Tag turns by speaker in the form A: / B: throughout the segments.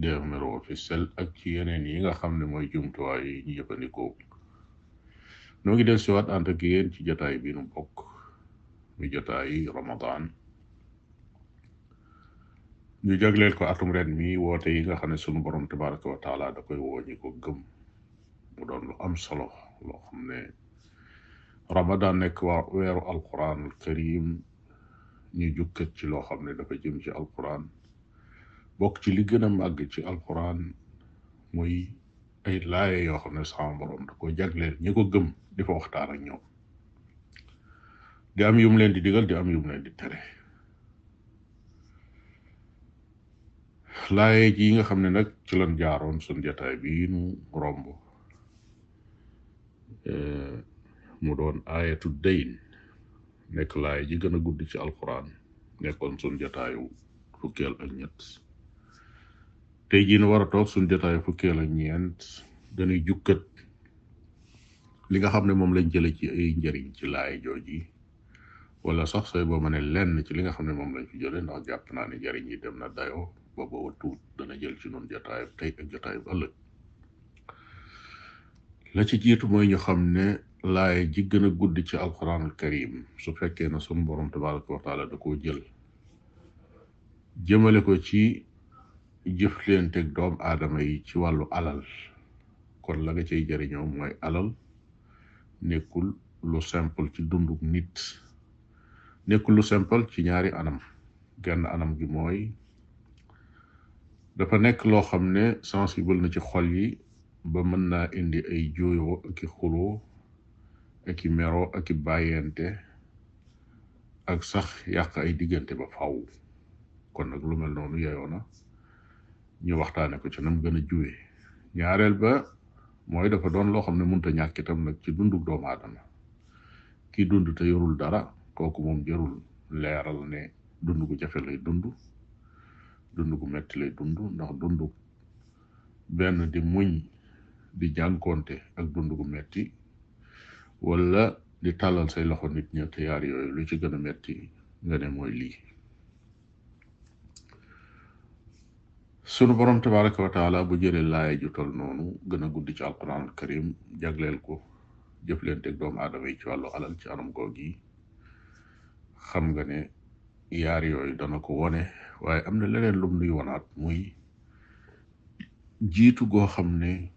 A: deer mero officiel
B: ak ci yeneen yi nga xam ne mooy jumtuwaay yi ñu jëfandikoo noo ngi del siwaat ànd ak yéen ci jotaay bi nu bokk mi jotaay ramadan ñu jagleel ko atum ren mi woote yi nga xam ne sunu borom tabaraka wa taala da koy woo ñi ko gëm mu doon lu am solo loo xam ne ramadan nekk waa weeru alquran al karim ñu jukkat ci loo xam ne dafa jëm ci alquran bokk ci li gën a màgg ci alquran muy ay laaye yoo xam ne sama borom da ko jagleel ñi ko gëm di fa waxtaan ak ñoom di am yum leen di digal di am yum leen di tere laaye ji nga xam ne nag ci lan jaaroon sun jataay bi nu romb eh, mu doon aayatu dayn nekk laaye ji gën a gudd ci alquran nekkoon sun jataayu fukkeel ak ñett tey jii nu war a toog suñ jotaay fukkeel ak ñeent dañuy jukkat li nga xam ne moom lañ jële ci ay njëriñ ci laay jooji wala sax sooy boo ma ne lenn ci li nga xam ne moom lañ fi jële ndax jàpp naa ne njëriñ yi dem na dayo ba booba tuut dana jël ci noonu jotaayub tey ak jotaayub ëllëg la ci jiitu mooy ñu xam ne laay ji gën a gudd ci alquranul karim su fekkee na sunu borom tabaraka wa taala da koo jël jëmale ko ci jëflanteeg doom aadama yi ci wàllu alal kon la nga cay jëriñoo mooy alal nekkul lu simple ci dunduk nit nekkul lu simple ci ñaari anam genn anam gi mooy dafa nekk loo xam ne sensible na ci xol yi ba mën naa indi ay jooyoo ak i xuloo ak i meroo ak i bàyyente ak sax yàq ay diggante ba faw kon nag lu mel noonu yeyoo na ñu waxtaane ko ci nam gën a juwee ñaareel ba mooy dafa doon loo xam ne mënut a ñàkk itam nag ci dundu doomu aadama ki dund te yorul dara kooku moom jarul leeral ne dund gu jafe lay dund dund gu metti lay dund ndax dund benn di muñ di jànkoonte ak dund gu metti wala di tàllal say loxo nit ña te yaar yooyu lu ci gën a metti nga ne mooy lii sunu borom tabaraka wa taala bu jëlee laaya ju tol noonu gën a guddi ci alquranul karim jagleel ko jëflanteeg doomu aadama yi ci wàllu alal ci anam googu yi xam nga ne yaar yooyu dana ko wone waaye am na leneen lum nuy wonaat muy jiitu goo xam ne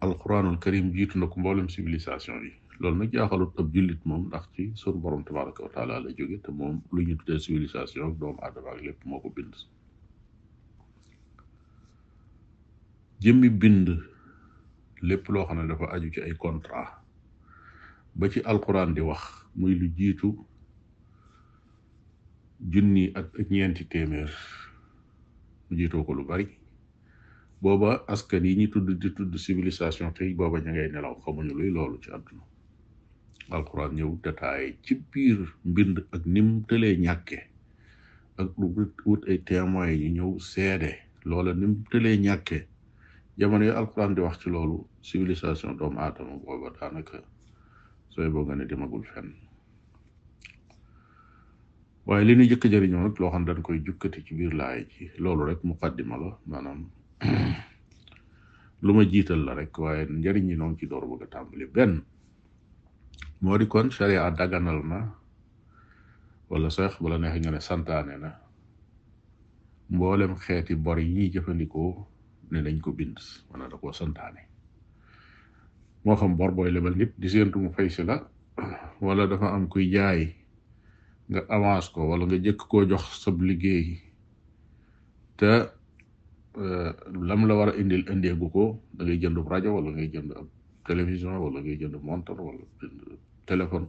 B: alquranul karim jiitu na ko mboolem civilisation yi loolu nag jaaxalut ab jullit moom ndax ci sunu borom tabaraka wa taala la jóge te moom lu ñu tuddee civilisation ak doomu aadama ak lépp moo ko bind jëmmi bind lépp loo xam ne dafa aju ci ay contrat ba ci alquran di wax muy lu jiitu junni ak ñeenti téeméer mu jiitoo ko lu bari booba askan yi ñu tudd di tudd civilisation tey booba ña ngay nelaw xamuñu luy loolu ci àdduna alxuraan ñëw détaillé ci biir mbind ak nim tëlee ñàkke ak lu wut ay témoins yi ñëw seede loola nim tëlee ñàkke jamono yi alxuraan di wax ci loolu civilisation doomu aadama booba daanaka sooy boo nga ne demagul fenn waaye li ñu jëkk jëriñoo nag loo xam dañ koy jukkati ci biir laay ji loolu rek muqaddima la maanaam lu ma jiital la rek waaye njëriñ yi noonu ci door bëgg a tàmbali benn moo di kon sharia daganal na wala sax bala neex nga ne santaane na mboolem xeeti bor yi ñuy jëfandikoo ne dañ ko bind maanaam da koo santaane moo xam bor booy lebal nit di séentu mu fay si la wala dafa am kuy jaay nga avance ko wala nga jëkk koo jox sab liggéey te euh, lam la war a indil indeegu ko da ngay jënd rajo wala ngay jënd ab télévision wala ngay jënd montar wala téléphone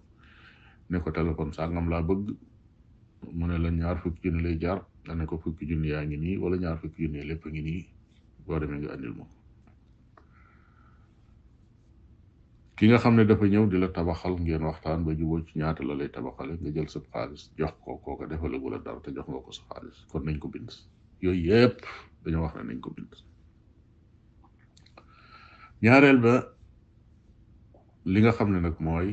B: ne ko téléphone sàngam laa bëgg mu ne la ñaar fukki junni lay jaar nga ne ko fukki junni yaa ngi nii wala ñaar fukki junni lépp ngi nii boo demee nga andil moom ki nga xam ne dafa ñëw di la tabaxal ngeen waxtaan ba juboo ci ñaata la lay tabaxale nga jël sa xaalis jox ko kooka defalagu la dara te jox nga ko sa xaalis kon nañ ko bind yooyu yëpp dañoo wax ne nañ ko bind ñaareel ba li nga xam ne nag mooy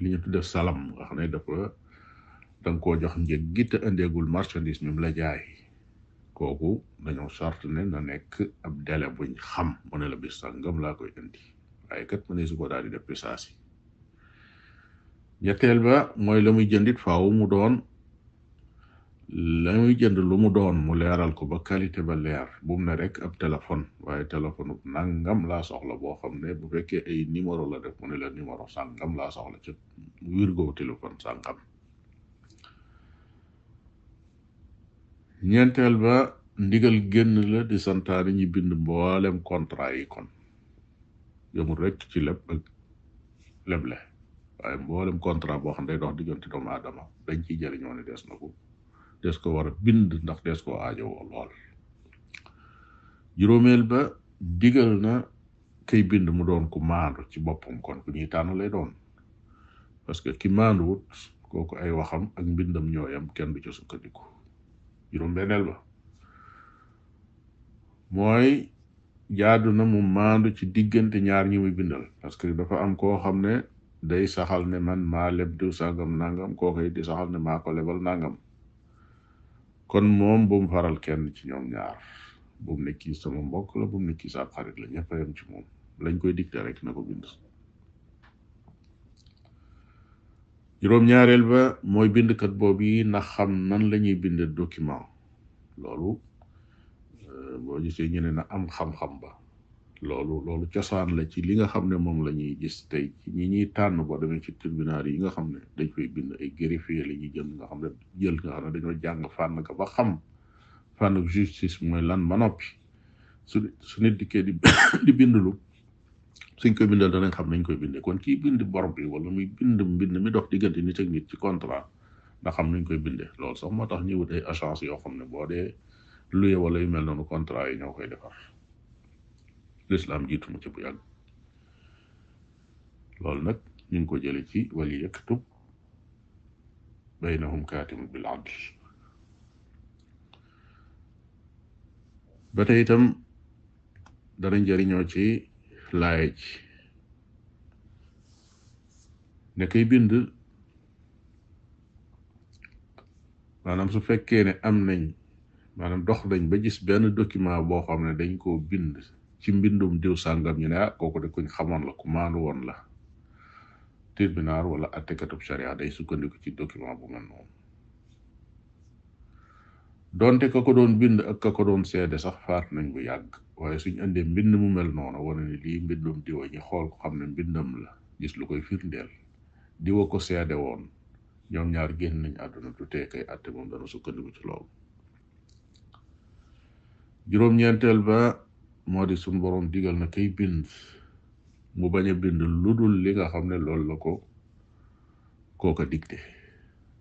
B: li ñu tudde salam nga xam ne dafa danga koo jox njëg gi te indeegul marchandise mi mu la jaay kooku dañoo sart ne na nekk ab dele buñ xam mu ne la bis sàngam laa koy indi waaye kat mu ne su ko daal di def bi saasi ñetteel ba mooy la muy jëndit faaw mu doon la muy jënd lu mu doon mu leeral ko ba qualité ba leer bu mu ne rek ab téléphone waaye téléphone bu nangam laa soxla boo xam ne bu fekkee ay numéro la def mu ne la numéro sàngam laa soxla ci wirgo téléphone sàngam ñeenteel ba ndigal génn la di santaane ñi bind mboolem contrat yi kon yëmul rek ci leb ak leble waaye mboolem contrat boo xam ne day dox diggante doomu aadama dañ ciy jëriñoo ne des na ko des ko war a bind ndax des ko aajowoo lool juróomeel ba digal na kay bind mu doon ku maandu ci boppam kon ku ñuy tànn lay doon parce que ki maanduwut kooku ay waxam ak mbindam ñooyam kenn du ca sukkandiku juróom benneel ba mooy jaadu na mu maandu ci diggante ñaar ñi muy bindal parce que dafa am koo xam ne day saxal ne man maa leb diw sàngam nangam kooku it di saxal ne maa ko lebal nangam kon moom bu mu faral kenn ci ñoom ñaar bu mu ne kii sama mbokk la bu mu ne kii sa xarit la ñëpp a yem ci moom lañ koy dicté rek na ko bind juróom-ñaareel ba mooy bindkat boobu yi ndax xam nan la ñuy bind document loolu euh, boo gisee ñu ne na am xam-xam ba loolu loolu cosaan la ci li nga xam ne moom la ñuy gis tey ci ñi ñuy tànn boo demee ci tribunal yi nga xam ne dañ koy bind ay greffier la ñuy jël nga xam ne jël nga xam ne dañoo jàng fànn ka ba xam fànn justice mooy lan ba noppi su su nit dikkee di di bindlu suñ koy bindal danañ xam nañ koy bindee kon kii bind bor bi wala muy bind mbind mi dox diggante nit ak nit ci contrat da xam nañ koy bindee loolu sax moo tax ñu wut ay agence yoo xam ne boo dee luye wala yu mel noonu contrat yi ñoo koy defar lislaam jiitu mu ci bu yàgg loolu nag ñu ngi ko jële ci wali yaktub baynahum kaatimun bil adl ba tey itam danañ jëriñoo ci laaya ji ne kay bind maanaam su fekkee ne am nañ maanaam dox nañ ba gis benn document boo xam ne dañ koo bind ci mbindum diw sàngam ñu ne ah kooku de kuñ xamoon la ku maanu woon la tribunal wala attekatub sharia day sukkandiku ci document bu mel noonu donte ka ko doon bind ak ka ko doon seede sax faat nañ bu yàgg waaye suñ indee mbind mu mel noonu wane ni lii mbindum diwa ñi xool ko xam ne mbindam la gis lu koy firndeel diwa ko seede woon ñoom ñaar génn nañ àdduna du tee kay àtte moom dana sukkandiku ci loolu juróom-ñeenteel ba moo di suñ boroom digal na kay bind mu bañ a bind lu dul li nga xam ne loolu la ko kooka dicté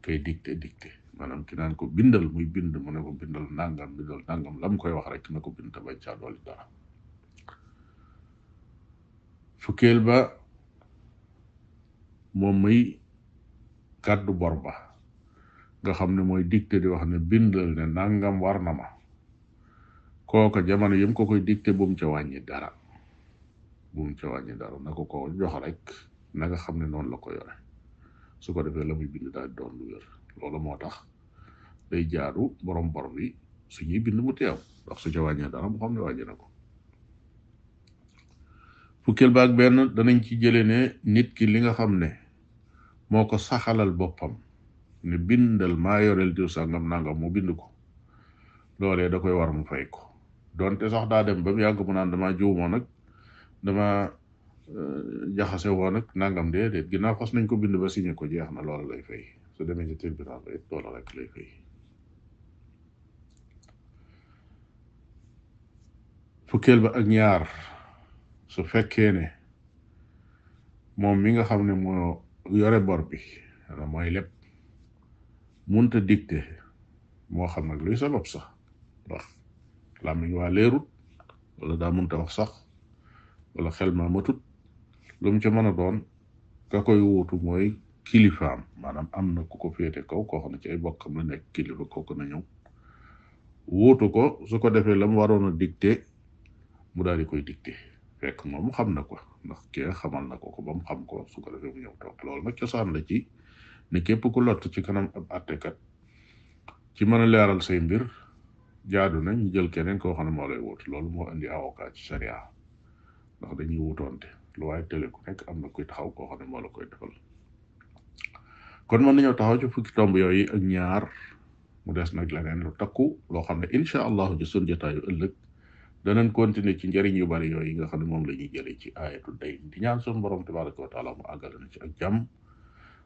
B: kay dicté dicté maanaam ki naan ko bindal muy bind mu ne ko bindal nangam bindal nangam lam koy wax rek na ko bind bañ caa dolli dara fukkeel ba moom muy kàddu bor ba nga xam ne mooy dicté di wax ne bindal ne nangam war na ma kooka jamono yim ko koy dicté bu mu ca wàññi dara bu mu ca wàññi dara na ko ko jox rek na nga xam ne noonu la ko yore su ko defee la muy bind daal doon lu wér loolu moo tax day jaaru borom bor bi su ñuy bind mu teew ndax su ca wàññee dara mu xam ne wàññi na ko fukkeel baag benn danañ ci jële ne nit ki li nga xam ne moo ko saxalal boppam ne bindal maa yoreel diw sàngam nangam mu bind ko loolee da koy war mu fay ko donte sax daa dem ba mu yàgg mu naan dama juumoo nag dama jaxase woon ak nangam déedéet ginnaaw xos nañ ko bind ba signé ko jeex na loolu lay fay su demee ci tribunal ba it loolu rek lay fay fukkeel ba ak ñaar su fekkee ne moom mi nga xam ne moo yore bor bi wala mooy lépp munta dicté moo xam nag luy sabab sax ndax làmmiñ waa leerut wala daa mënta wax sax wala xel ma matut lu mu ca mën a doon ka koy wuutu mooy kilifaam maanaam am na ku ko féete kaw koo xam ne ci ay bokkam la nekk kilifa kooku na ñëw wuutu ko su ko defee la mu waroon a dicté mu daal di koy dicté fekk moom xam na ko ndax kee xamal na ko ko ba mu xam ko su ko defee mu ñëw toog loolu nag cosaan la ci ne képp ku lott ci kanam ab àttekat ci mën a leeral say mbir jaadu na ñu jël keneen koo xam ne moo lay wut loolu moo indi avocat ci sharia ndax dañuy wutoonte lu waaye tële ku nekk am na kuy taxaw koo xam ne moo la koy defal kon mën nañoo taxaw ci fukki tomb yooyu ak ñaar mu des nag leneen lu takku loo xam ne incha allahu ci sun jotaayu ëllëg danañ continuer ci njëriñ yu bari yooyu nga xam ne moom la ñuy jëlee ci ayatu day di ñaan sun borom tabaraka wa taala mu àggale na ci ak jàmm